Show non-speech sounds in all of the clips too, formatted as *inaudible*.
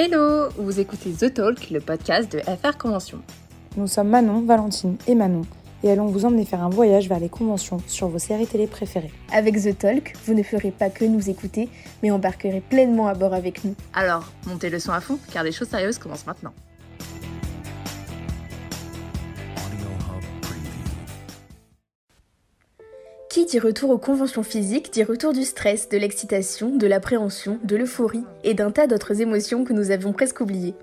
Hello, vous écoutez The Talk, le podcast de FR Convention. Nous sommes Manon, Valentine et Manon et allons vous emmener faire un voyage vers les conventions sur vos séries télé préférées. Avec The Talk, vous ne ferez pas que nous écouter, mais embarquerez pleinement à bord avec nous. Alors, montez le son à fond, car les choses sérieuses commencent maintenant. Qui dit retour aux conventions physiques dit retour du stress, de l'excitation, de l'appréhension, de l'euphorie et d'un tas d'autres émotions que nous avions presque oubliées.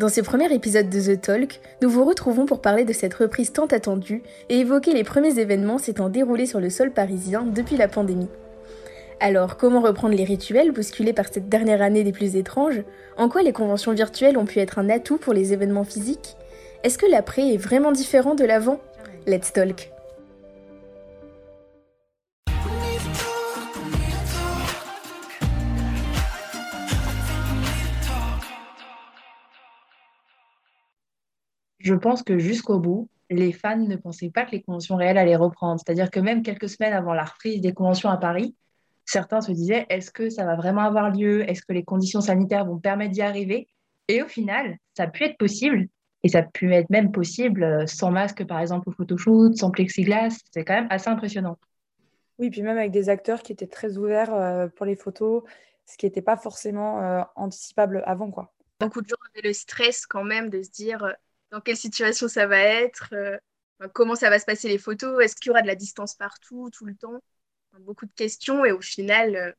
Dans ce premier épisode de The Talk, nous vous retrouvons pour parler de cette reprise tant attendue et évoquer les premiers événements s'étant déroulés sur le sol parisien depuis la pandémie. Alors, comment reprendre les rituels bousculés par cette dernière année des plus étranges? En quoi les conventions virtuelles ont pu être un atout pour les événements physiques? Est-ce que l'après est vraiment différent de l'avant? Let's talk je pense que jusqu'au bout, les fans ne pensaient pas que les conventions réelles allaient reprendre. C'est-à-dire que même quelques semaines avant la reprise des conventions à Paris, certains se disaient est-ce que ça va vraiment avoir lieu? Est-ce que les conditions sanitaires vont permettre d'y arriver? Et au final, ça a pu être possible. Et ça a pu être même possible euh, sans masque, par exemple, au photoshoot, sans plexiglas. C'est quand même assez impressionnant. Oui, puis même avec des acteurs qui étaient très ouverts euh, pour les photos, ce qui n'était pas forcément euh, anticipable avant. quoi. Beaucoup de gens avaient le stress quand même de se dire dans quelle situation ça va être, euh, comment ça va se passer les photos, est-ce qu'il y aura de la distance partout, tout le temps? Beaucoup de questions et au final, euh,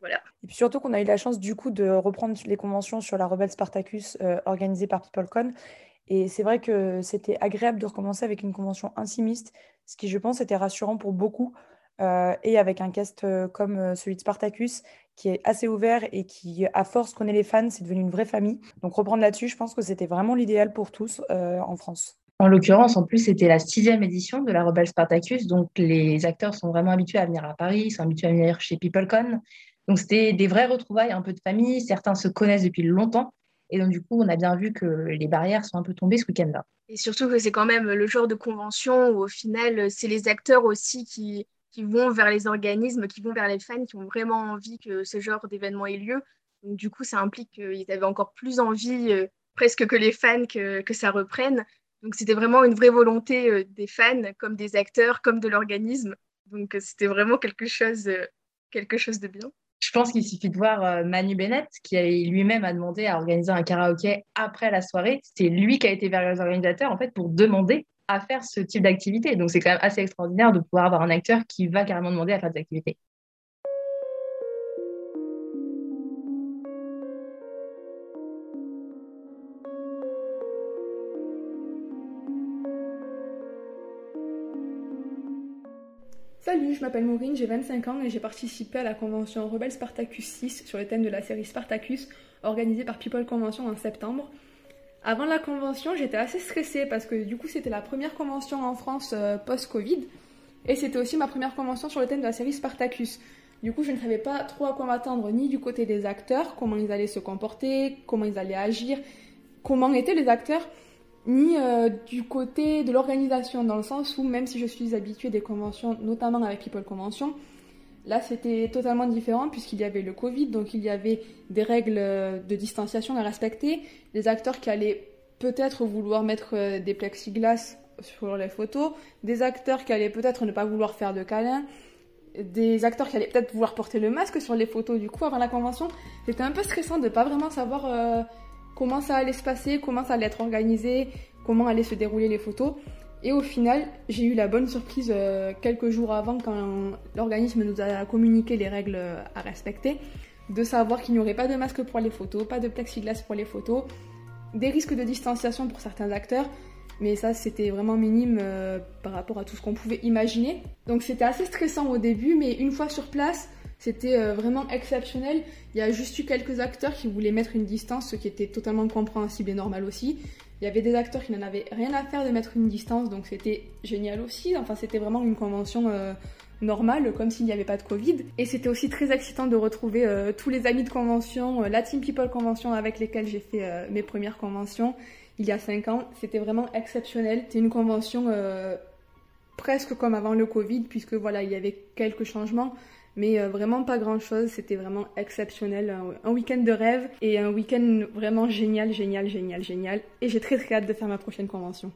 voilà. Et puis surtout qu'on a eu la chance du coup de reprendre les conventions sur la Rebelle Spartacus euh, organisée par PeopleCon. Et c'est vrai que c'était agréable de recommencer avec une convention intimiste, ce qui je pense était rassurant pour beaucoup. et avec un cast comme celui de Spartacus, qui est assez ouvert et qui, à force, connaît les fans, c'est devenu une vraie famille. Donc reprendre là-dessus, je pense que c'était vraiment l'idéal pour tous euh, en France. En l'occurrence, en plus, c'était la sixième édition de la Rebelle Spartacus, donc les acteurs sont vraiment habitués à venir à Paris, sont habitués à venir chez PeopleCon. Donc c'était des vraies retrouvailles, un peu de famille, certains se connaissent depuis longtemps, et donc du coup, on a bien vu que les barrières sont un peu tombées ce week-end-là. Et surtout que c'est quand même le genre de convention où au final, c'est les acteurs aussi qui, qui vont vers les organismes, qui vont vers les fans, qui ont vraiment envie que ce genre d'événement ait lieu. Donc, du coup, ça implique qu'ils avaient encore plus envie, euh, presque que les fans, que, que ça reprenne. Donc, c'était vraiment une vraie volonté euh, des fans, comme des acteurs, comme de l'organisme. Donc, euh, c'était vraiment quelque chose, quelque chose de bien. Je pense qu'il suffit de voir Manu Bennett, qui lui-même a demandé à organiser un karaoké après la soirée. C'est lui qui a été vers les organisateurs, en fait, pour demander à faire ce type d'activité. Donc c'est quand même assez extraordinaire de pouvoir avoir un acteur qui va carrément demander à faire des activités. Salut, je m'appelle Maureen, j'ai 25 ans et j'ai participé à la convention Rebelle Spartacus 6 sur le thème de la série Spartacus organisée par People Convention en septembre. Avant la convention, j'étais assez stressée parce que du coup, c'était la première convention en France euh, post-Covid. Et c'était aussi ma première convention sur le thème de la série Spartacus. Du coup, je ne savais pas trop à quoi m'attendre, ni du côté des acteurs, comment ils allaient se comporter, comment ils allaient agir, comment étaient les acteurs, ni euh, du côté de l'organisation, dans le sens où même si je suis habituée des conventions, notamment avec People Convention, Là, c'était totalement différent puisqu'il y avait le Covid, donc il y avait des règles de distanciation à respecter, des acteurs qui allaient peut-être vouloir mettre euh, des plexiglas sur les photos, des acteurs qui allaient peut-être ne pas vouloir faire de câlins, des acteurs qui allaient peut-être vouloir porter le masque sur les photos. Du coup, avant la convention, c'était un peu stressant de ne pas vraiment savoir euh, comment ça allait se passer, comment ça allait être organisé, comment allaient se dérouler les photos. Et au final, j'ai eu la bonne surprise euh, quelques jours avant, quand l'organisme nous a communiqué les règles à respecter, de savoir qu'il n'y aurait pas de masque pour les photos, pas de plexiglas pour les photos, des risques de distanciation pour certains acteurs, mais ça c'était vraiment minime euh, par rapport à tout ce qu'on pouvait imaginer. Donc c'était assez stressant au début, mais une fois sur place, c'était euh, vraiment exceptionnel. Il y a juste eu quelques acteurs qui voulaient mettre une distance, ce qui était totalement compréhensible et normal aussi. Il y avait des acteurs qui n'en avaient rien à faire de mettre une distance, donc c'était génial aussi. Enfin, c'était vraiment une convention euh, normale, comme s'il n'y avait pas de Covid. Et c'était aussi très excitant de retrouver euh, tous les amis de convention, euh, la Team People Convention avec lesquels j'ai fait mes premières conventions il y a 5 ans. C'était vraiment exceptionnel. C'était une convention presque comme avant le Covid, puisque voilà, il y avait quelques changements. Mais vraiment pas grand-chose, c'était vraiment exceptionnel. Un, week-end de rêve et un week-end vraiment génial, génial, génial, génial. Et j'ai très très hâte de faire ma prochaine convention.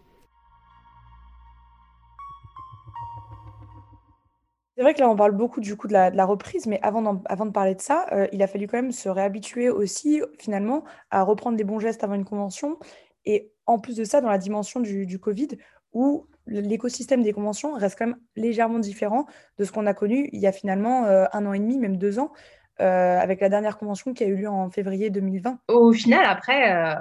C'est vrai que là, on parle beaucoup du coup de la, reprise, mais avant, avant de parler de ça, euh, il a fallu quand même se réhabituer aussi, finalement, à reprendre des bons gestes avant une convention. Et en plus de ça, dans la dimension du, Covid, où l'écosystème des conventions reste quand même légèrement différent de ce qu'on a connu il y a finalement euh, un an et demi, même deux ans, euh, avec la dernière convention qui a eu lieu en février 2020. Au final, après,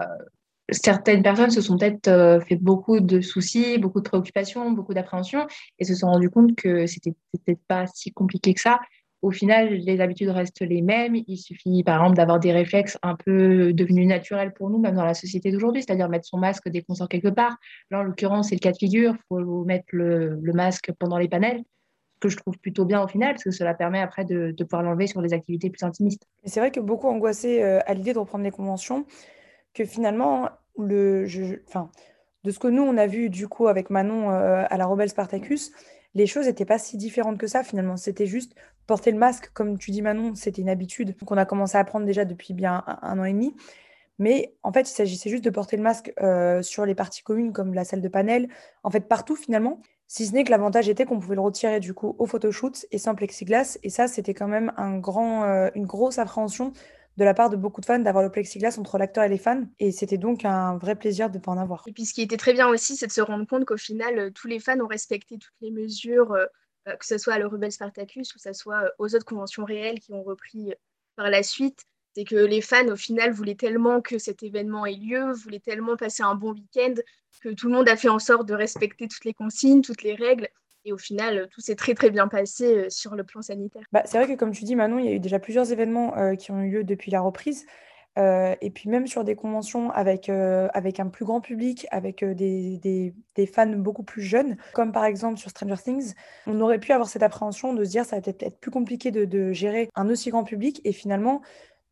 certaines personnes se sont peut-être euh, fait beaucoup de soucis, beaucoup de préoccupations, beaucoup d'appréhensions et se sont rendues compte que c'était peut-être pas si compliqué que ça. Au final, les habitudes restent les mêmes. Il suffit, par exemple, d'avoir des réflexes un peu devenus naturels pour nous, même dans la société d'aujourd'hui, c'est-à-dire mettre son masque dès qu'on sort quelque part. Là, en l'occurrence, c'est le cas de figure. Il faut mettre le, masque pendant les panels, ce que je trouve plutôt bien au final, parce que cela permet après de, pouvoir l'enlever sur des activités plus intimistes. C'est vrai que beaucoup angoissés euh, à l'idée de reprendre les conventions que finalement, le, de ce que nous, on a vu du coup avec Manon euh, à la Rebelle Spartacus, les choses n'étaient pas si différentes que ça finalement. C'était juste porter le masque, comme tu dis Manon, c'était une habitude qu'on a commencé à prendre déjà depuis bien un, an et demi. Mais en fait, il s'agissait juste de porter le masque euh, sur les parties communes comme la salle de panel, en fait partout finalement. Si ce n'est que l'avantage était qu'on pouvait le retirer du coup au photoshoot et sans plexiglas. Et ça, c'était quand même un grand, euh, une grosse appréhension de la part de beaucoup de fans d'avoir le plexiglas entre l'acteur et les fans. Et c'était donc un vrai plaisir de ne pas en avoir. Et puis ce qui était très bien aussi, c'est de se rendre compte qu'au final, euh, tous les fans ont respecté toutes les mesures, euh, euh, que ce soit à l'Eurobel Spartacus ou que ce soit aux autres conventions réelles qui ont repris par la suite. C'est que les fans, au final, voulaient tellement que cet événement ait lieu, voulaient tellement passer un bon week-end, que tout le monde a fait en sorte de respecter toutes les consignes, toutes les règles. Et au final, tout s'est très très bien passé euh, sur le plan sanitaire. Bah, c'est vrai que comme tu dis, Manon, il y a eu déjà plusieurs événements euh, qui ont eu lieu depuis la reprise. Euh, et puis même sur des conventions avec, avec un plus grand public, avec des, des, fans beaucoup plus jeunes, comme par exemple sur Stranger Things, on aurait pu avoir cette appréhension de se dire ça va peut-être être plus compliqué de, gérer un aussi grand public. Et finalement,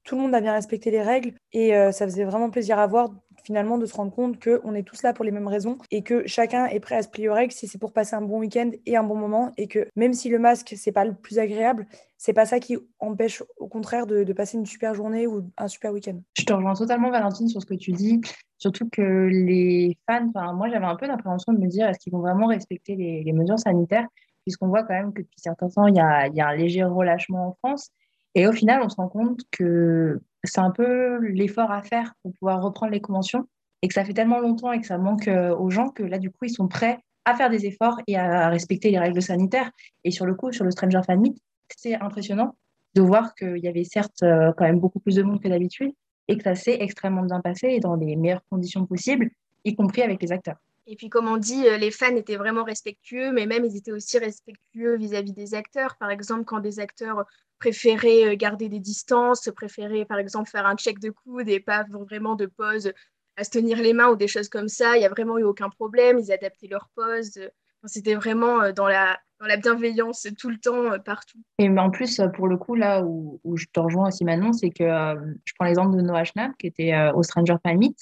tout le monde a bien respecté les règles et ça faisait vraiment plaisir à voir finalement de se rendre compte qu'on est tous là pour les mêmes raisons et que chacun est prêt à se plier aux règles si c'est pour passer un bon week-end et un bon moment et que même si le masque c'est pas le plus agréable, c'est pas ça qui empêche au contraire de, passer une super journée ou un super week-end. Je te rejoins totalement Valentine sur ce que tu dis, surtout que les fans, moi j'avais un peu l'appréhension de me dire est-ce qu'ils vont vraiment respecter les, mesures sanitaires puisqu'on voit quand même que depuis certains temps il y a un léger relâchement en France et au final on se rend compte que c'est un peu l'effort à faire pour pouvoir reprendre les conventions et que ça fait tellement longtemps et que ça manque euh, aux gens que là, du coup, ils sont prêts à faire des efforts et à respecter les règles sanitaires. Et sur le coup, sur le Stranger Fan Meet, c'est impressionnant de voir qu'il y avait certes euh, quand même beaucoup plus de monde que d'habitude et que ça s'est extrêmement bien passé et dans les meilleures conditions possibles, y compris avec les acteurs. Et puis, comme on dit, euh, les fans étaient vraiment respectueux, mais même ils étaient aussi respectueux vis-à-vis -vis des acteurs. Par exemple, quand des acteurs préférer euh, garder des distances, préférer par exemple faire un check de coude et pas vraiment de pause à se tenir les mains ou des choses comme ça. Il n'y a vraiment eu aucun problème. Ils adaptaient leur pose. C'était vraiment euh, dans la, dans la bienveillance tout le temps, euh, partout. Et en plus, pour le coup, là où, où je te rejoins aussi maintenant, c'est que je prends l'exemple de Noah Schnapp, qui était au Stranger Meet,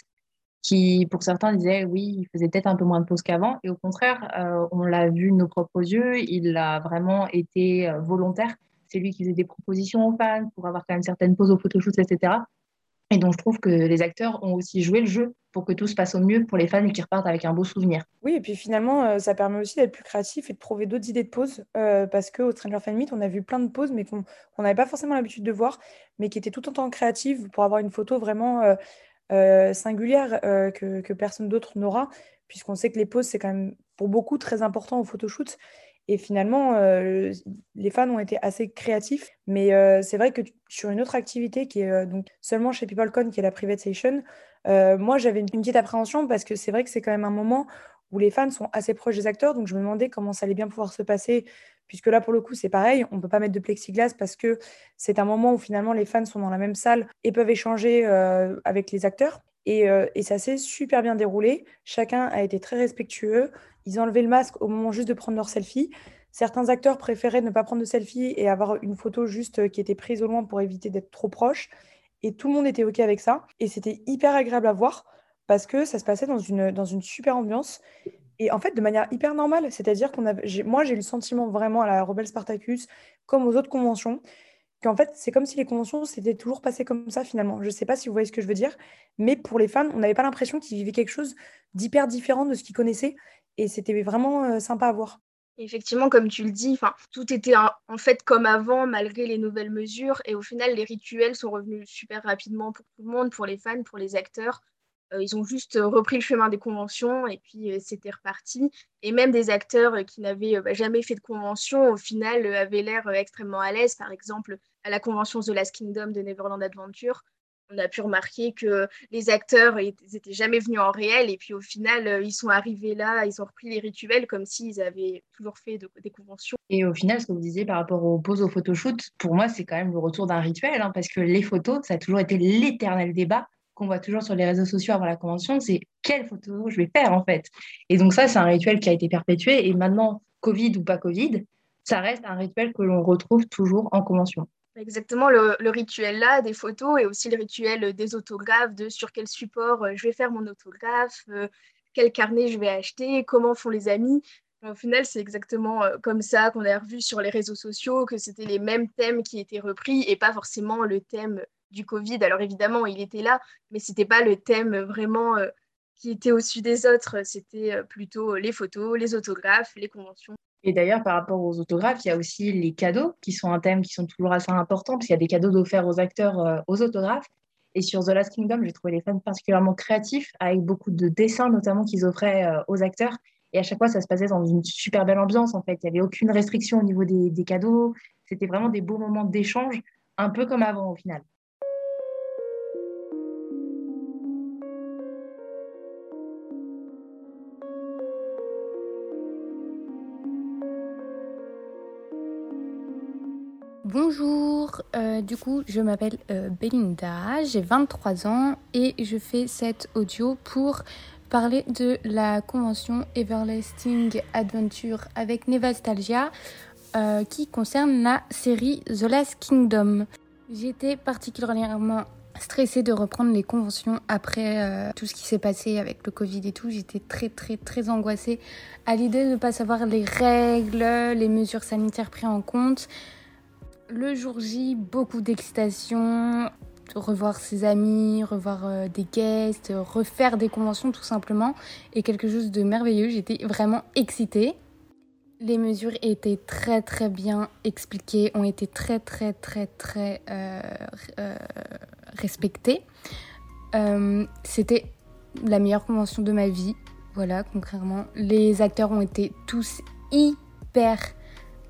qui, pour certains, disait oui, il faisait peut-être un peu moins de pause qu'avant. Et au contraire, on l'a vu de nos propres yeux, il a vraiment été volontaire c'est lui qui faisait des propositions aux fans pour avoir quand même certaines pauses au photoshoot, etc. Et donc, je trouve que les acteurs ont aussi joué le jeu pour que tout se passe au mieux pour les fans et qu'ils repartent avec un beau souvenir. Oui, et puis finalement, euh, ça permet aussi d'être plus créatif et de trouver d'autres idées de pauses. Euh, parce qu'au Stranger Fan Meet, on a vu plein de pauses, mais qu'on n'avait pas forcément l'habitude de voir, mais qui étaient tout en temps créatives pour avoir une photo vraiment euh, singulière que, personne d'autre n'aura, puisqu'on sait que les pauses, c'est quand même pour beaucoup très important au photoshoot. Et finalement, euh, les fans ont été assez créatifs. Mais euh, c'est vrai que sur une autre activité qui est euh, donc seulement chez PeopleCon, qui est la Private Station, moi j'avais une, petite appréhension parce que c'est vrai que c'est quand même un moment où les fans sont assez proches des acteurs. Donc je me demandais comment ça allait bien pouvoir se passer. Puisque là, pour le coup, c'est pareil, on ne peut pas mettre de plexiglas parce que c'est un moment où finalement les fans sont dans la même salle et peuvent échanger avec les acteurs. Et, et, ça s'est super bien déroulé. Chacun a été très respectueux. Ils ont enlevé le masque au moment juste de prendre leur selfie. Certains acteurs préféraient ne pas prendre de selfie et avoir une photo juste euh, qui était prise au loin pour éviter d'être trop proche. Et tout le monde était OK avec ça. Et c'était hyper agréable à voir parce que ça se passait dans une, dans une super ambiance. et en fait de manière hyper normale. C'est-à-dire qu'on avait, moi j'ai eu le sentiment vraiment à la Rebelle Spartacus, comme aux autres conventions, qu'en fait c'est comme si les conventions s'étaient toujours passées comme ça finalement. Je ne sais pas si vous voyez ce que je veux dire, mais pour les fans, on n'avait pas l'impression qu'ils vivaient quelque chose d'hyper différent de ce qu'ils connaissaient, et c'était vraiment euh, sympa à voir. Effectivement, comme tu le dis, tout était en fait comme avant, malgré les nouvelles mesures. Et au final, les rituels sont revenus super rapidement pour tout le monde, pour les fans, pour les acteurs. Euh, ils ont juste repris le chemin des conventions et puis euh, c'était reparti. Et même des acteurs qui n'avaient bah, jamais fait de convention, au final, avaient l'air extrêmement à l'aise. Par exemple, à la convention The Last Kingdom de Neverland Adventure, on a pu remarquer que les acteurs n'étaient jamais venus en réel et puis au final euh, ils sont arrivés là, ils ont repris les rituels comme s'ils avaient toujours fait des conventions. Et au final, ce que vous disiez par rapport aux poses au photoshoot, pour moi c'est quand même le retour d'un rituel hein, parce que les photos, ça a toujours été l'éternel débat qu'on voit toujours sur les réseaux sociaux avant la convention, c'est quelle photo je vais faire en fait. Et donc ça, c'est un rituel qui a été perpétué et maintenant, Covid ou pas Covid, ça reste un rituel que l'on retrouve toujours en convention. Exactement, le, rituel là, des photos et aussi le rituel des autographes, de sur quel support euh, je vais faire mon autographe, euh, quel carnet je vais acheter, comment font les amis. Au final, c'est exactement euh, comme ça qu'on a revu sur les réseaux sociaux, que c'était les mêmes thèmes qui étaient repris et pas forcément le thème du Covid. Alors évidemment, il était là, mais ce n'était pas le thème vraiment qui était au-dessus des autres. C'était plutôt les photos, les autographes, les conventions. Et d'ailleurs, par rapport aux autographes, il y a aussi les cadeaux qui sont un thème qui sont toujours assez importants, parce qu'il y a des cadeaux offerts aux acteurs euh, aux autographes. Et sur The Last Kingdom, j'ai trouvé les fans particulièrement créatifs, avec beaucoup de dessins notamment qu'ils offraient euh, aux acteurs. Et à chaque fois, ça se passait dans une super belle ambiance, en fait. Il n'y avait aucune restriction au niveau des, des cadeaux. C'était vraiment des beaux moments d'échange, un peu comme avant au final. Euh, du coup je m'appelle euh, Belinda, j'ai 23 ans et je fais cet audio pour parler de la convention Everlasting Adventure avec Nevastalgia euh, qui concerne la série The Last Kingdom. J'étais particulièrement stressée de reprendre les conventions après tout ce qui s'est passé avec le Covid et tout. J'étais très très très angoissée à l'idée de ne pas savoir les règles, les mesures sanitaires prises en compte. Le jour J, beaucoup d'excitation, revoir ses amis, revoir euh, des guests, refaire des conventions tout simplement, et quelque chose de merveilleux. J'étais vraiment excitée. Les mesures étaient très très bien expliquées, ont été très très très très euh, euh, respectées. C'était la meilleure convention de ma vie, voilà concrètement. Les acteurs ont été tous hyper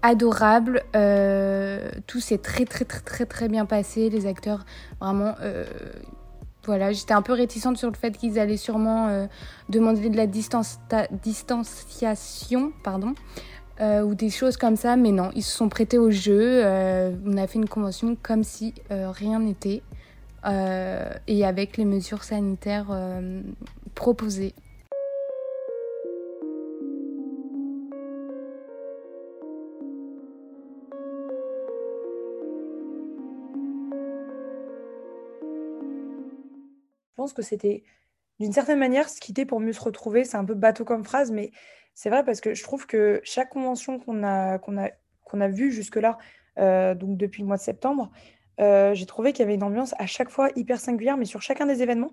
adorable. Euh, tout s'est très très très très très bien passé. Les acteurs, vraiment, euh, voilà, j'étais un peu réticente sur le fait qu'ils allaient sûrement euh, demander de la distanciation, pardon, ou des choses comme ça, mais non, ils se sont prêtés au jeu. on a fait une convention comme si rien n'était. et avec les mesures sanitaires proposées. Pense que c'était d'une certaine manière se quitter pour mieux se retrouver. C'est un peu bateau comme phrase, mais c'est vrai parce que je trouve que chaque convention qu'on a, qu'on a, qu'on a vue jusque-là, euh, donc depuis le mois de septembre, euh, j'ai trouvé qu'il y avait une ambiance à chaque fois hyper singulière, mais sur chacun des événements,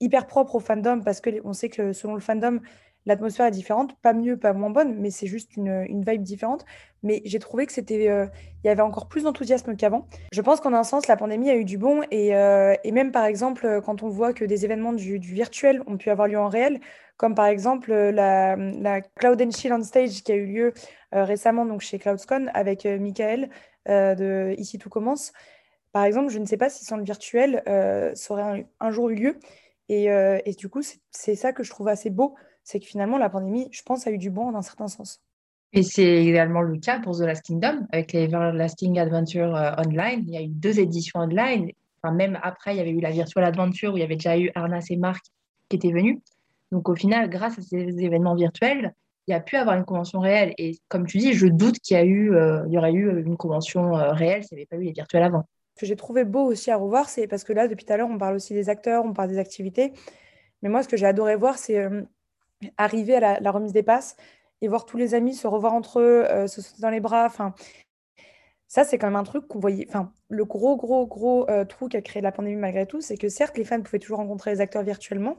hyper propre au fandom, parce qu'on sait que selon le fandom, l'atmosphère est différente, pas mieux, pas moins bonne, mais c'est juste une, vibe différente. Mais j'ai trouvé que c'était, euh, il y avait encore plus d'enthousiasme qu'avant. Je pense qu'en un sens, la pandémie a eu du bon et, euh, même par exemple, quand on voit que des événements du, virtuel ont pu avoir lieu en réel, comme par exemple la, Cloud and Chill on Stage qui a eu lieu euh, récemment donc chez CloudScon avec Michael de Ici tout commence. Par exemple, je ne sais pas si sans le virtuel, ça aurait un, jour eu lieu. Et du coup, c'est ça que je trouve assez beau c'est que finalement, la pandémie, je pense, a eu du bon dans un certain sens. Et c'est également le cas pour The Last Kingdom, avec les Everlasting Adventure euh, Online. Il y a eu deux éditions online. Enfin, même après, il y avait eu la Virtual Adventure, où il y avait déjà eu Arnas et Marc qui étaient venus. Donc au final, grâce à ces événements virtuels, il y a pu avoir une convention réelle. Et comme tu dis, je doute qu'il y, a eu, euh, il y aurait eu une convention euh, réelle s'il n'y avait pas eu les virtuels avant. Ce que j'ai trouvé beau aussi à revoir, c'est parce que là, depuis tout à l'heure, on parle aussi des acteurs, on parle des activités. Mais moi, ce que j'ai adoré voir, c'est arriver à la, remise des passes et voir tous les amis se revoir entre eux, se sauter dans les bras. Enfin, ça, c'est quand même un truc qu'on voyait. Enfin, le gros, gros, gros trou qui a créé la pandémie malgré tout, c'est que certes, les fans pouvaient toujours rencontrer les acteurs virtuellement,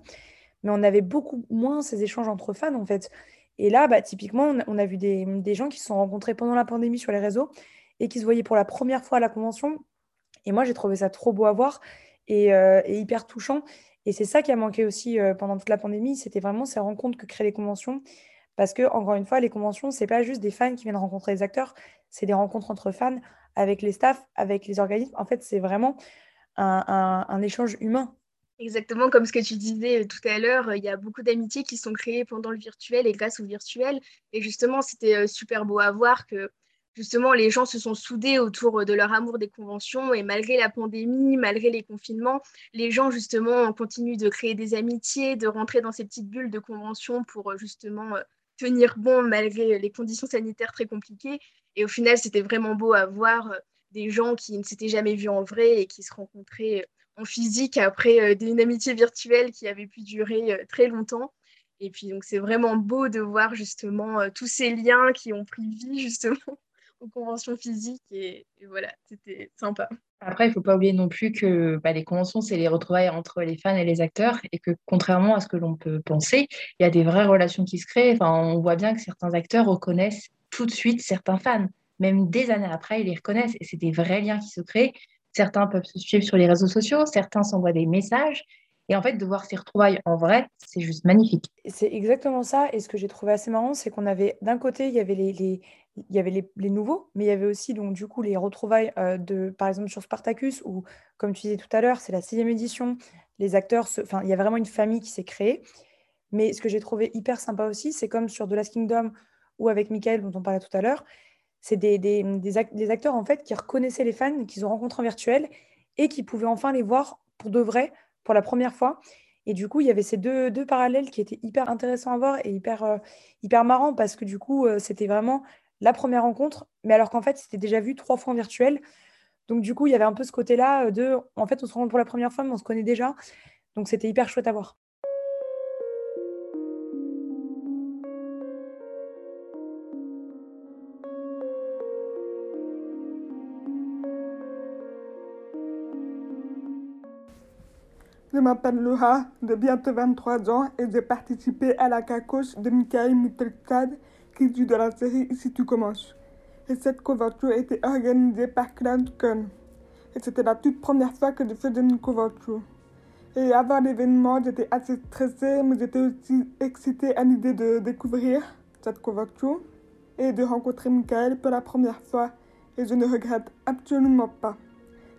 mais on avait beaucoup moins ces échanges entre fans, en fait. Et là, bah, typiquement, on a vu des, des gens qui se sont rencontrés pendant la pandémie sur les réseaux et qui se voyaient pour la première fois à la convention. Et moi, j'ai trouvé ça trop beau à voir et, euh, hyper touchant. Et c'est ça qui a manqué aussi euh, pendant toute la pandémie, c'était vraiment ces rencontres que créent les conventions. Parce que, encore une fois, les conventions, c'est pas juste des fans qui viennent rencontrer les acteurs, c'est des rencontres entre fans, avec les staffs, avec les organismes. En fait, c'est vraiment un, échange humain. Exactement comme ce que tu disais euh, tout à l'heure, il y a beaucoup d'amitiés qui sont créées pendant le virtuel et grâce au virtuel. Et justement, c'était euh, super beau à voir que justement les gens se sont soudés autour de leur amour des conventions et malgré la pandémie, malgré les confinements, les gens justement continuent de créer des amitiés, de rentrer dans ces petites bulles de conventions pour euh, justement tenir bon malgré les conditions sanitaires très compliquées. Et au final, c'était vraiment beau à voir des gens qui ne s'étaient jamais vus en vrai et qui se rencontraient en physique après euh, une amitié virtuelle qui avait pu durer euh, très longtemps. Et puis donc c'est vraiment beau de voir justement euh, tous ces liens qui ont pris vie *laughs* justement aux conventions physiques et, voilà, c'était sympa. Après, il ne faut pas oublier non plus que bah, les conventions, c'est les retrouvailles entre les fans et les acteurs et que contrairement à ce que l'on peut penser, il y a des vraies relations qui se créent. Enfin, on voit bien que certains acteurs reconnaissent tout de suite certains fans. Même des années après, ils les reconnaissent et c'est des vrais liens qui se créent. Certains peuvent se suivre sur les réseaux sociaux, certains s'envoient des messages. Et en fait, de voir ces retrouvailles en vrai, c'est juste magnifique. C'est exactement ça. Et ce que j'ai trouvé assez marrant, c'est qu'on avait d'un côté, il y avait les, il y avait les, nouveaux, mais il y avait aussi donc du coup les retrouvailles euh, de, par exemple sur Spartacus, où comme tu disais tout à l'heure, c'est la sixième édition. Les acteurs, enfin, il y a vraiment une famille qui s'est créée. Mais ce que j'ai trouvé hyper sympa aussi, c'est comme sur The Last Kingdom ou avec Michael dont on parlait tout à l'heure, c'est des, des, acteurs en fait qui reconnaissaient les fans qu'ils ont rencontrés en virtuel et qui pouvaient enfin les voir pour de vrai pour la première fois. Et du coup, il y avait ces deux, deux parallèles qui étaient hyper intéressants à voir et hyper, euh, hyper marrants parce que du coup, euh, c'était vraiment la première rencontre, mais alors qu'en fait, c'était déjà vu trois fois en virtuel. Donc du coup, il y avait un peu ce côté-là euh, de, en fait, on se rencontre pour la première fois, mais on se connaît déjà. Donc c'était hyper chouette à voir. Je m'appelle Laura, de bientôt 23 ans, et j'ai participé à la cacoche de Michael Mittelstad, joue dans la série Ici tu commences. Et cette convention était organisée par CloudCon. Et c'était la toute première fois que je faisais une convention. Et avant l'événement, j'étais assez stressée, mais j'étais aussi excitée à l'idée de découvrir cette convention et de rencontrer Michael pour la première fois. Et je ne regrette absolument pas.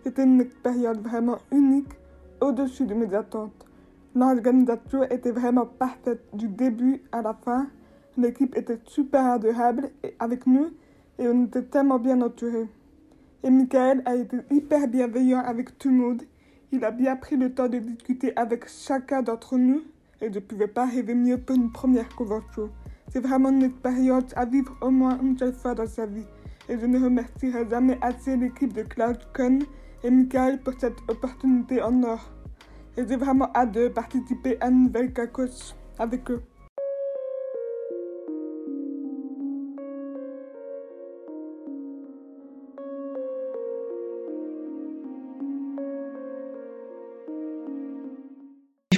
C'était une expérience vraiment unique au-dessus de mes attentes. L'organisation était vraiment parfaite du début à la fin. L'équipe était super adorable avec nous et on était tellement bien entourés. Et Michael a été hyper bienveillant avec tout le monde. Il a bien pris le temps de discuter avec chacun d'entre nous et je ne pouvais pas rêver mieux pour une première convention. C'est vraiment une expérience à vivre au moins une seule fois dans sa vie. Et je ne remercierai jamais assez l'équipe de CloudCon et Michael pour cette opportunité en or. Et j'ai vraiment hâte de participer à une nouvelle cacos avec eux.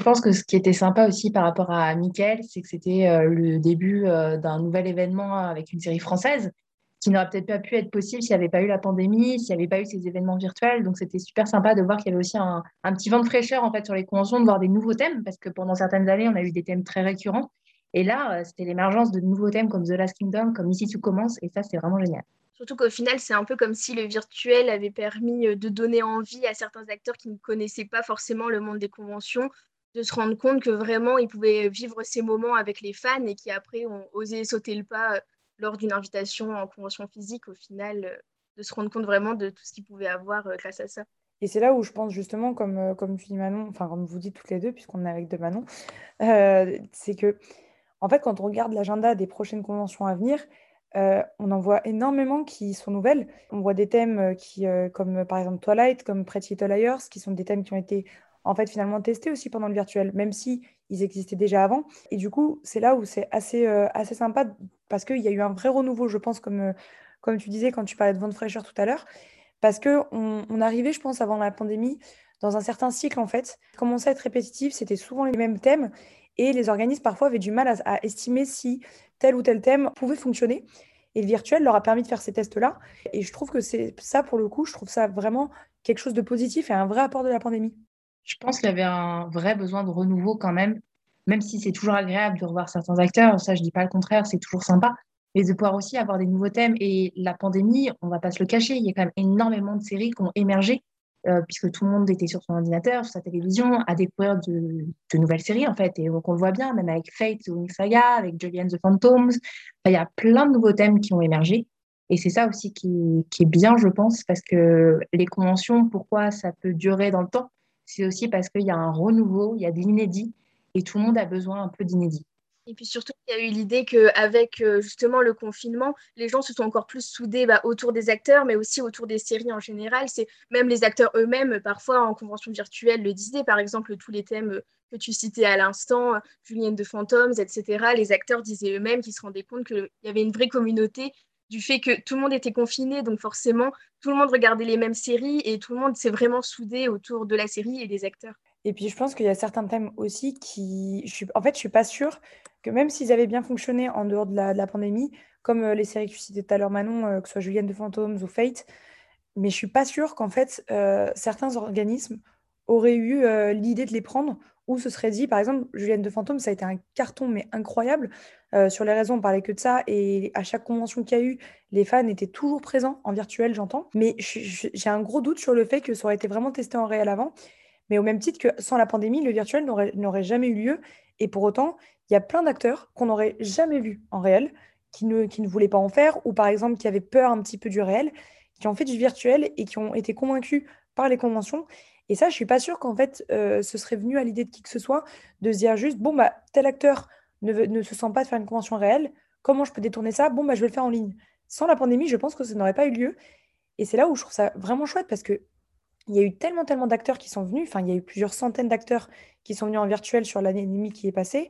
Pense que ce qui était sympa aussi par rapport à Michael, c'est que c'était euh, le début euh, d'un nouvel événement avec une série française qui n'aurait peut-être pas pu être possible s'il n'y avait pas eu la pandémie, s'il n'y avait pas eu ces événements virtuels. Donc, c'était super sympa de voir qu'il y avait aussi un, petit vent de fraîcheur en fait sur les conventions, de voir des nouveaux thèmes, parce que pendant certaines années, on a eu des thèmes très récurrents. Et là, euh, c'était l'émergence de nouveaux thèmes comme The Last Kingdom, comme Ici tout commence, et ça, c'est vraiment génial. Surtout qu'au final, c'est un peu comme si le virtuel avait permis de donner envie à certains acteurs qui ne connaissaient pas forcément le monde des conventions de se rendre compte que vraiment ils pouvaient vivre ces moments avec les fans et qui après ont osé sauter le pas euh, lors d'une invitation en convention physique, au final, euh, de se rendre compte vraiment de tout ce qu'ils pouvaient avoir euh, grâce à ça. Et c'est là où je pense justement, comme, comme tu dis Manon, enfin comme vous dites toutes les deux, puisqu'on est avec deux Manon, c'est que en fait, quand on regarde l'agenda des prochaines conventions à venir, on en voit énormément qui sont nouvelles. On voit des thèmes qui, comme par exemple Twilight, comme Pretty Little Liars, qui sont des thèmes qui ont été en fait finalement testés aussi pendant le virtuel, même si ils existaient déjà avant. Et du coup, c'est là où c'est assez, euh, assez sympa parce qu'il y a eu un vrai renouveau, je pense, comme, euh, comme tu disais quand tu parlais de vente fraîcheur tout à l'heure, parce qu'on on arrivait, je pense, avant la pandémie, dans un certain cycle en fait, commençait à être répétitif, c'était souvent les mêmes thèmes et les organismes parfois avaient du mal à, à estimer si tel ou tel thème pouvait fonctionner. Et le virtuel leur a permis de faire ces tests-là. Et je trouve que c'est ça, pour le coup, je trouve ça vraiment quelque chose de positif et un vrai apport de la pandémie. Je pense qu'il y avait un vrai besoin de renouveau quand même, même si c'est toujours agréable de revoir certains acteurs. Ça, je dis pas le contraire, c'est toujours sympa. Mais de pouvoir aussi avoir des nouveaux thèmes. Et la pandémie, on va pas se le cacher, il y a quand même énormément de séries qui ont émergé euh, puisque tout le monde était sur son ordinateur, sur sa télévision, à découvrir de, nouvelles séries, en fait. Et donc, on le voit bien, même avec Fate, Wing Saga, avec Julian the Phantoms. il y a plein de nouveaux thèmes qui ont émergé. Et c'est ça aussi qui, est bien, je pense, parce que les conventions, pourquoi ça peut durer dans le temps C'est aussi parce qu'il y a un renouveau, il y a de l'inédit, et tout le monde a besoin un peu d'inédit. Et puis surtout, il y a eu l'idée qu'avec euh, justement le confinement, les gens se sont encore plus soudés bah, autour des acteurs, mais aussi autour des séries en général. C'est même les acteurs eux-mêmes, parfois en convention virtuelle, le disaient. Par exemple, tous les thèmes que tu citais à l'instant, Julienne de Phantoms, etc. Les acteurs disaient eux-mêmes qu'ils se rendaient compte qu'il y avait une vraie communauté du fait que tout le monde était confiné, donc forcément, tout le monde regardait les mêmes séries et tout le monde s'est vraiment soudé autour de la série et des acteurs. Et puis, je pense qu'il y a certains thèmes aussi qui. En fait, je ne suis pas sûre que même s'ils avaient bien fonctionné en dehors de la, pandémie, comme euh, les séries que tu citais tout à l'heure, Manon, euh, que ce soit Julienne de Phantoms ou Fate, mais je suis pas sûre qu'en fait, euh, certains organismes auraient eu l'idée de les prendre ou se serait dit, par exemple, Julienne de Fantôme, ça a été un carton, mais incroyable. sur les raisons, on parlait que de ça. Et à chaque convention qu'il y a eu, les fans étaient toujours présents en virtuel, j'entends. Mais j'ai un gros doute sur le fait que ça aurait été vraiment testé en réel avant. Mais au même titre que sans la pandémie, le virtuel n'aurait jamais eu lieu. Et pour autant, il y a plein d'acteurs qu'on n'aurait jamais vus en réel, qui ne, qui ne voulaient pas en faire, ou par exemple qui avaient peur un petit peu du réel, qui ont fait du virtuel et qui ont été convaincus par les conventions. Et ça, je suis pas sûre qu'en fait, euh, ce serait venu à l'idée de qui que ce soit de se dire juste, bon, bah, tel acteur ne, se sent pas de faire une convention réelle, comment je peux détourner ça? Bon, bah, je vais le faire en ligne. Sans la pandémie, je pense que ça n'aurait pas eu lieu. Et c'est là où je trouve ça vraiment chouette parce que il y a eu tellement, tellement d'acteurs qui sont venus. Enfin, il y a eu plusieurs centaines d'acteurs qui sont venus en virtuel sur l'année et demie qui est passée.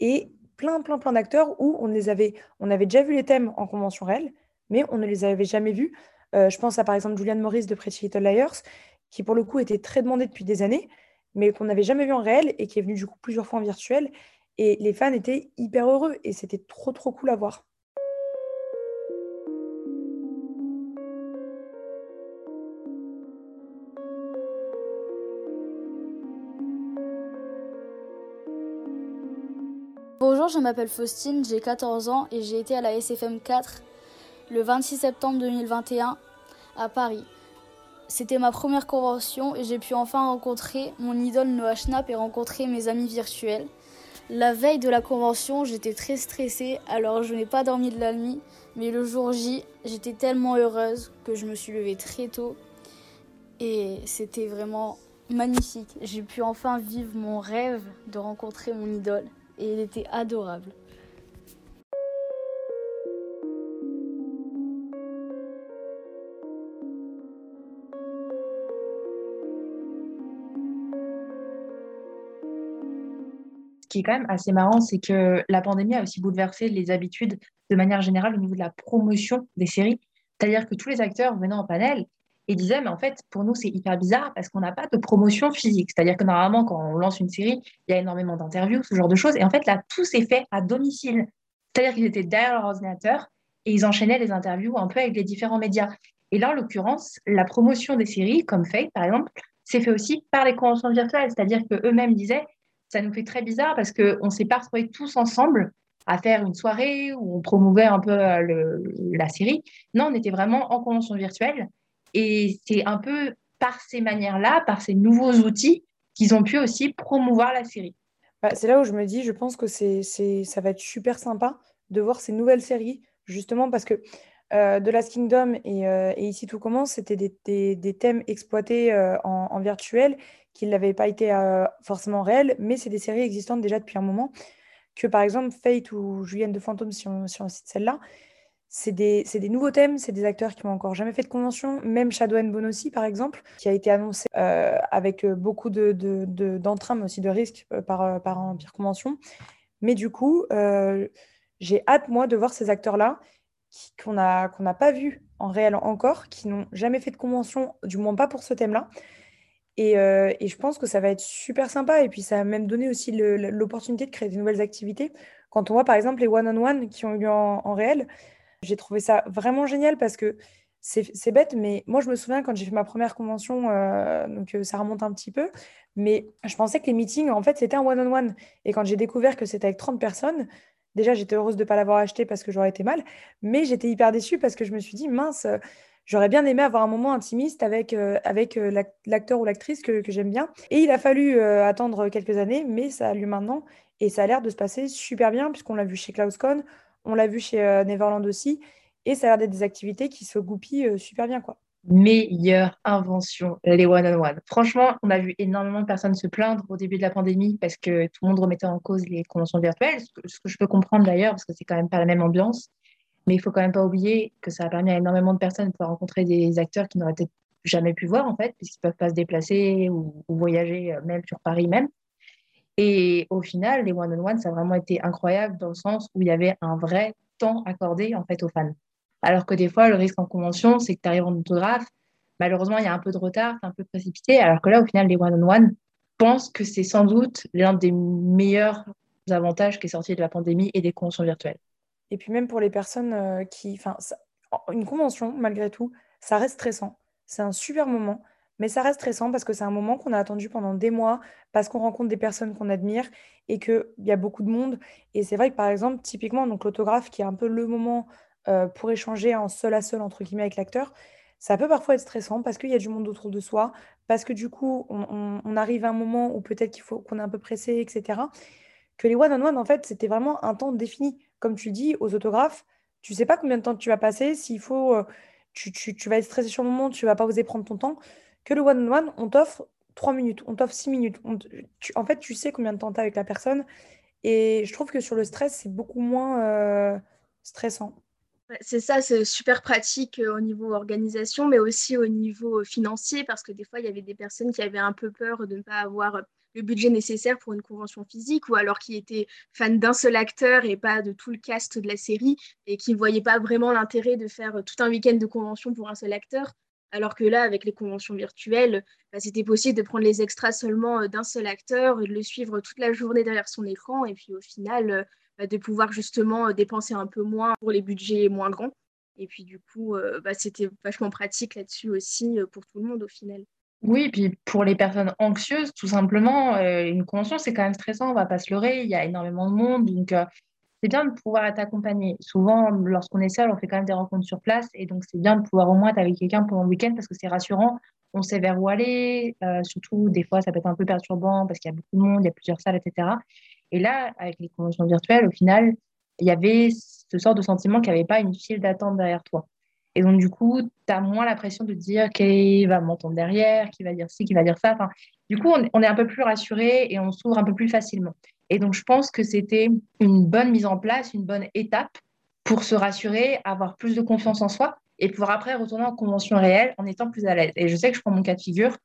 Et plein, plein, plein d'acteurs où on les avait, on avait déjà vu les thèmes en convention réelle, mais on ne les avait jamais vus. Euh, je pense à par exemple Julianne Morris de Pretty Little Liars, qui pour le coup était très demandé depuis des années, mais qu'on n'avait jamais vu en réel et qui est venu du coup plusieurs fois en virtuel. Et les fans étaient hyper heureux et c'était trop, trop cool à voir. Bonjour, je m'appelle Faustine, j'ai 14 ans et j'ai été à la SFM 4 le 26 septembre 2021 à Paris. C'était ma première convention et j'ai pu enfin rencontrer mon idole Noah Schnapp et rencontrer mes amis virtuels. La veille de la convention, j'étais très stressée, alors je n'ai pas dormi de la nuit, mais le jour J, j'étais tellement heureuse que je me suis levée très tôt et c'était vraiment magnifique. J'ai pu enfin vivre mon rêve de rencontrer mon idole et il était adorable. Qui est quand même assez marrant, c'est que la pandémie a aussi bouleversé les habitudes de manière générale au niveau de la promotion des séries. C'est-à-dire que tous les acteurs venant en panel, et disait, mais en fait, pour nous, c'est hyper bizarre parce qu'on n'a pas de promotion physique. C'est-à-dire que normalement, quand on lance une série, il y a énormément d'interviews, ce genre de choses. Et en fait, là, tout s'est fait à domicile. C'est-à-dire qu'ils étaient derrière leur ordinateur et ils enchaînaient les interviews un peu avec les différents médias. Et là, en l'occurrence, la promotion des séries, comme Fate, par exemple, s'est fait aussi par les conventions virtuelles. C'est-à-dire qu'eux-mêmes disaient, ça nous fait très bizarre parce qu'on ne s'est pas retrouvés tous ensemble à faire une soirée où on promouvait un peu euh, la série. Non, on était vraiment en convention virtuelle et c'est un peu par ces manières-là, par ces nouveaux outils, qu'ils ont pu aussi promouvoir la série. Bah, c'est là où je me dis, je pense que ça va être super sympa de voir ces nouvelles séries, justement parce que euh, The Last Kingdom euh, et, Ici Tout Commence, c'était des, thèmes exploités euh, en, virtuel qui n'avaient pas été forcément réels, mais c'est des séries existantes déjà depuis un moment. Que par exemple, Fate ou Julienne de Fantôme, si on, si cite celle-là, c'est des, nouveaux thèmes, c'est des acteurs qui n'ont encore jamais fait de convention, même Shadow Bonossi par exemple, qui a été annoncé euh, avec euh, beaucoup d'entrain, de, mais aussi de risques euh, par, par Empire Convention. Mais du coup, j'ai hâte, moi, de voir ces acteurs-là qu'on n'a pas vus en réel encore, qui n'ont jamais fait de convention, du moins pas pour ce thème-là. Et, et, je pense que ça va être super sympa. Et puis, ça va même donné aussi l'opportunité de créer des nouvelles activités. Quand on voit, par exemple, les one-on-one qui ont eu lieu en, réel, j'ai trouvé ça vraiment génial parce que c'est bête, mais moi, je me souviens quand j'ai fait ma première convention, euh, donc euh, ça remonte un petit peu, mais je pensais que les meetings, en fait, c'était un one-on-one. Et quand j'ai découvert que c'était avec 30 personnes, déjà, j'étais heureuse de ne pas l'avoir acheté parce que j'aurais été mal, mais j'étais hyper déçue parce que je me suis dit, mince, j'aurais bien aimé avoir un moment intimiste avec, euh, avec l'acteur ou l'actrice que, que j'aime bien. Et il a fallu attendre quelques années, mais ça a lieu maintenant. Et ça a l'air de se passer super bien, puisqu'on l'a vu chez CloudCon, on l'a vu chez euh, Neverland aussi. Et ça a l'air d'être des activités qui se goupillent euh, super bien. quoi. Meilleure invention, les one-on-one. Franchement, on a vu énormément de personnes se plaindre au début de la pandémie parce que tout le monde remettait en cause les conventions virtuelles, ce que, je peux comprendre d'ailleurs parce que c'est quand même pas la même ambiance. Mais il faut quand même pas oublier que ça a permis à énormément de personnes de pouvoir rencontrer des acteurs qui n'auraient peut-être jamais pu voir en fait, puisqu'ils peuvent pas se déplacer ou, voyager euh, même sur Paris même. Et au final, les one-on-one, ça a vraiment été incroyable dans le sens où il y avait un vrai temps accordé en fait aux fans. Alors que des fois, le risque en convention, c'est que tu arrives en autographe, malheureusement, il y a un peu de retard, tu un peu précipité, alors que là, au final, les one-on-one, pense que c'est sans doute l'un des meilleurs avantages qui est sorti de la pandémie et des conventions virtuelles. Et puis même pour les personnes euh, qui... Enfin, une convention, malgré tout, ça reste stressant. C'est un super moment. Mais ça reste stressant parce que c'est un moment qu'on a attendu pendant des mois, parce qu'on rencontre des personnes qu'on admire et qu'il y a beaucoup de monde. Et c'est vrai que par exemple, typiquement, l'autographe, qui est un peu le moment euh, pour échanger en seul à seul, entre guillemets, avec l'acteur, ça peut parfois être stressant parce qu'il y a du monde autour de soi, parce que du coup, on, arrive à un moment où peut-être qu'il faut qu'on est un peu pressé, etc. Que les one-on-one, en fait, c'était vraiment un temps défini. Comme tu dis, aux autographes, tu sais pas combien de temps tu vas passer, s'il faut... Euh, tu, vas être stressé sur le moment, tu vas pas oser prendre ton temps que le one-on-one, on t'offre 3 minutes, on t'offre 6 minutes. en fait, tu sais combien de temps tu as avec la personne. Et je trouve que sur le stress, c'est beaucoup moins euh, stressant. C'est ça, c'est super pratique euh, au niveau organisation, mais aussi au niveau financier, parce que des fois, il y avait des personnes qui avaient un peu peur de ne pas avoir le budget nécessaire pour une convention physique, ou alors qui étaient fans d'un seul acteur et pas de tout le cast de la série, et qui ne voyaient pas vraiment l'intérêt de faire tout un week-end de convention pour un seul acteur. Alors que là, avec les conventions virtuelles, bah, c'était possible de prendre les extras seulement euh, d'un seul acteur et de le suivre toute la journée derrière son écran. Et puis au final, euh, bah, de pouvoir justement euh, dépenser un peu moins pour les budgets moins grands. Et puis du coup, bah, c'était vachement pratique là-dessus aussi pour tout le monde au final. Oui, puis pour les personnes anxieuses, tout simplement, une convention, c'est quand même stressant, on va pas se leurrer, il y a énormément de monde, donc c'est bien de pouvoir être accompagné. Souvent, lorsqu'on est seul, on fait quand même des rencontres sur place. Et donc, c'est bien de pouvoir au moins être avec quelqu'un pendant le week-end parce que c'est rassurant. On sait vers où aller. Euh, surtout, des fois, ça peut être un peu perturbant parce qu'il y a beaucoup de monde, il y a plusieurs salles, etc. Et là, avec les conventions virtuelles, au final, il y avait ce sort de sentiment qu'il n'y avait pas une file d'attente derrière toi. Et donc, du coup, tu as moins la pression de dire qui va m'entendre derrière, qui va dire ci, qui va dire ça. Du coup, on, on est un peu plus rassuré et on s'ouvre un peu plus facilement. Et donc, je pense que c'était une bonne mise en place, une bonne étape pour se rassurer, avoir plus de confiance en soi et pouvoir après retourner en convention réelle en étant plus à l'aise. Et je sais que je prends mon cas de figure.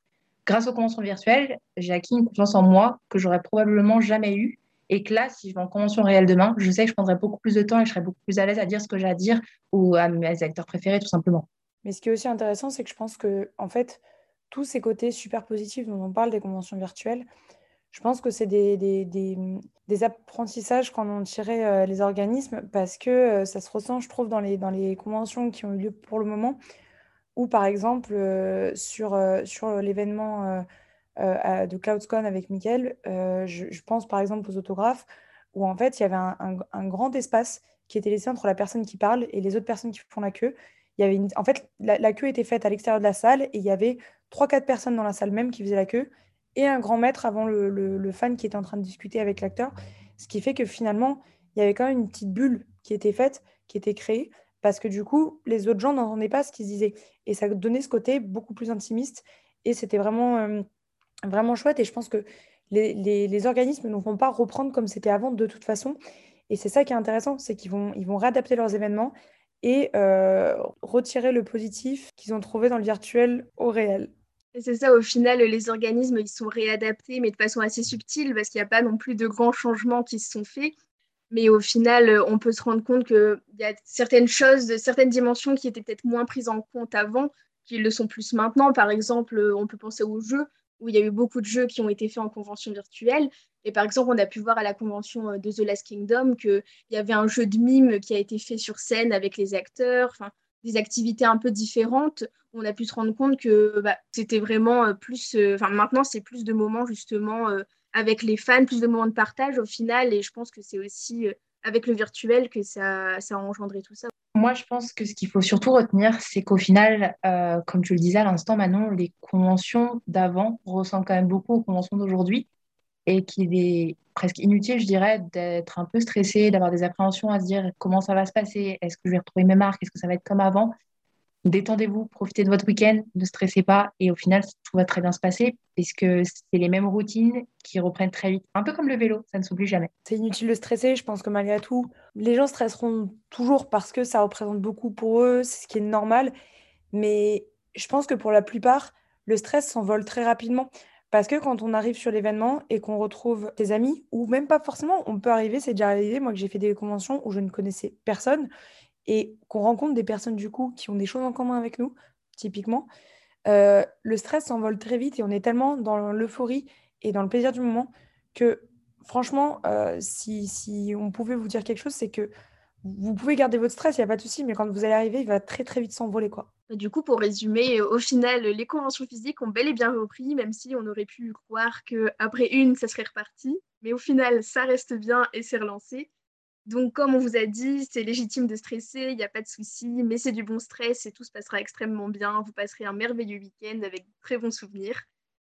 Grâce aux conventions virtuelles, j'ai acquis une confiance en moi que j'aurais probablement jamais eue. Et que là, si je vais en convention réelle demain, je sais que je prendrai beaucoup plus de temps et je serai beaucoup plus à l'aise à dire ce que j'ai à dire ou à mes acteurs préférés, tout simplement. Mais ce qui est aussi intéressant, c'est que je pense que, en fait, tous ces côtés super positifs dont on parle des conventions virtuelles, je pense que c'est des, apprentissages qu'en ont tiré euh, les organismes parce que euh, ça se ressent, je trouve, dans les, conventions qui ont eu lieu pour le moment, ou par exemple euh, sur l'événement de CloudCon avec Mickaël, je, je, pense par exemple aux autographes, où en fait il y avait un, grand espace qui était laissé entre la personne qui parle et les autres personnes qui font la queue. Il y avait. En fait, la, la queue était faite à l'extérieur de la salle et il y avait 3-4 personnes dans la salle même qui faisaient la queue et un grand maître avant le, fan qui était en train de discuter avec l'acteur. Ce qui fait que finalement, il y avait quand même une petite bulle qui était faite, qui était créée, parce que du coup, les autres gens n'entendaient pas ce qu'ils disaient. Et ça donnait ce côté beaucoup plus intimiste. Et c'était vraiment, euh, vraiment chouette. Et je pense que les, organismes ne vont pas reprendre comme c'était avant de toute façon. Et c'est ça qui est intéressant, c'est qu'ils vont, ils vont réadapter leurs événements et retirer le positif qu'ils ont trouvé dans le virtuel au réel. C'est ça, au final, les organismes, ils sont réadaptés, mais de façon assez subtile, parce qu'il n'y a pas non plus de grands changements qui se sont faits. Mais au final, on peut se rendre compte qu'il y a certaines choses, certaines dimensions qui étaient peut-être moins prises en compte avant, qui le sont plus maintenant. Par exemple, on peut penser aux jeux, où il y a eu beaucoup de jeux qui ont été faits en convention virtuelle. Et par exemple, on a pu voir à la convention de The Last Kingdom qu'il y avait un jeu de mime qui a été fait sur scène avec les acteurs. Des activités un peu différentes, on a pu se rendre compte que bah, c'était vraiment euh, plus. Euh, maintenant, c'est plus de moments justement euh, avec les fans, plus de moments de partage au final. Et je pense que c'est aussi avec le virtuel que ça a engendré tout ça. Moi, je pense que ce qu'il faut surtout retenir, c'est qu'au final, comme tu le disais à l'instant, Manon, les conventions d'avant ressemblent quand même beaucoup aux conventions d'aujourd'hui et qu'il est presque inutile, je dirais, d'être un peu stressé, d'avoir des appréhensions à se dire comment ça va se passer, est-ce que je vais retrouver mes marques, est-ce que ça va être comme avant. Détendez-vous, profitez de votre week-end, ne stressez pas et au final, tout va très bien se passer puisque c'est les mêmes routines qui reprennent très vite. Un peu comme le vélo, ça ne s'oublie jamais. C'est inutile de stresser, je pense que malgré tout, les gens stresseront toujours parce que ça représente beaucoup pour eux, c'est ce qui est normal. Mais je pense que pour la plupart, le stress s'envole très rapidement. Parce que quand on arrive sur l'événement et qu'on retrouve des amis, ou même pas forcément, on peut arriver, c'est déjà arrivé, moi que j'ai fait des conventions où je ne connaissais personne, et qu'on rencontre des personnes du coup qui ont des choses en commun avec nous, typiquement, euh, le stress s'envole très vite et on est tellement dans l'euphorie et dans le plaisir du moment que franchement, euh, si, on pouvait vous dire quelque chose, c'est que vous pouvez garder votre stress, il n'y a pas de souci, mais quand vous allez arriver, il va très très vite s'envoler. quoi. Du coup, pour résumer, au final, les conventions physiques ont bel et bien repris, même si on aurait pu croire qu'après une, ça serait reparti. Mais au final, ça reste bien et c'est relancé. Donc, comme on vous a dit, c'est légitime de stresser, il n'y a pas de souci, mais c'est du bon stress et tout se passera extrêmement bien. Vous passerez un merveilleux week-end avec de très bons souvenirs.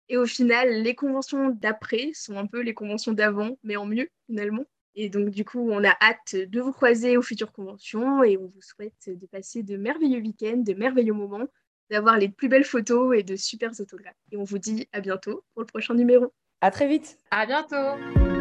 Et au final, les conventions d'après sont un peu les conventions d'avant, mais en mieux finalement. Et donc, du coup, on a hâte de vous croiser aux futures conventions et on vous souhaite de passer de merveilleux week-ends, de merveilleux moments, d'avoir les plus belles photos et de super autographes. Et on vous dit à bientôt pour le prochain numéro. À très vite. À bientôt.